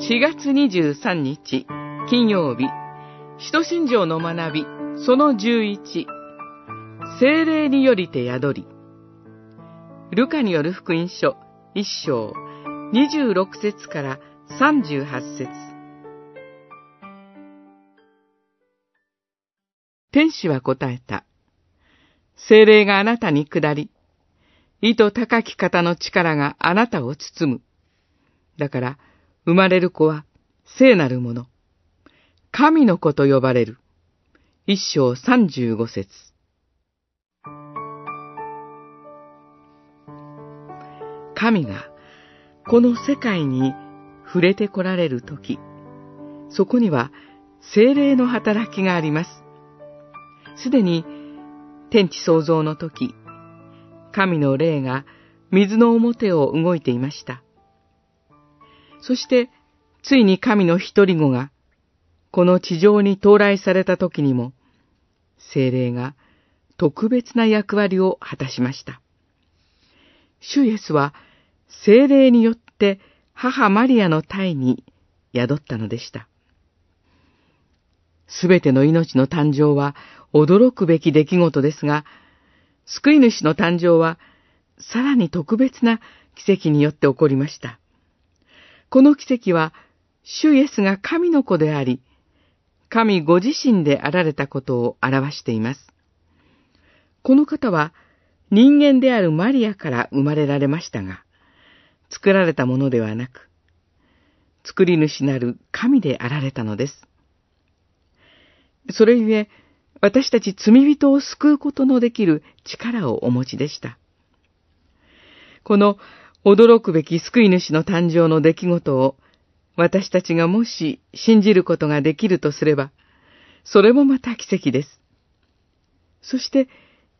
4月23日、金曜日、使徒信条の学び、その11、精霊によりて宿り。ルカによる福音書、1章、26節から38節天使は答えた。精霊があなたに下り、意図高き方の力があなたを包む。だから、生まれる子は聖なるもの。神の子と呼ばれる。一章三十五節。神がこの世界に触れてこられるとき、そこには精霊の働きがあります。すでに天地創造の時、神の霊が水の表を動いていました。そして、ついに神の一人子が、この地上に到来された時にも、精霊が特別な役割を果たしました。主イエスは精霊によって母マリアの体に宿ったのでした。すべての命の誕生は驚くべき出来事ですが、救い主の誕生はさらに特別な奇跡によって起こりました。この奇跡は、主イエスが神の子であり、神ご自身であられたことを表しています。この方は人間であるマリアから生まれられましたが、作られたものではなく、作り主なる神であられたのです。それゆえ、私たち罪人を救うことのできる力をお持ちでした。この驚くべき救い主の誕生の出来事を私たちがもし信じることができるとすれば、それもまた奇跡です。そして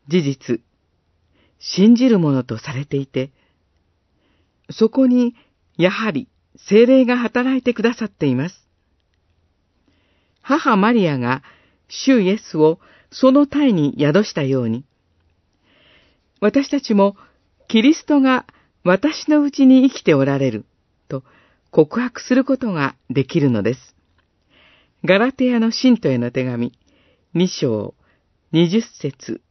事実、信じるものとされていて、そこにやはり精霊が働いてくださっています。母マリアが主イエスをその体に宿したように、私たちもキリストが私のうちに生きておられると告白することができるのです。ガラテヤの信徒への手紙、2章、20節、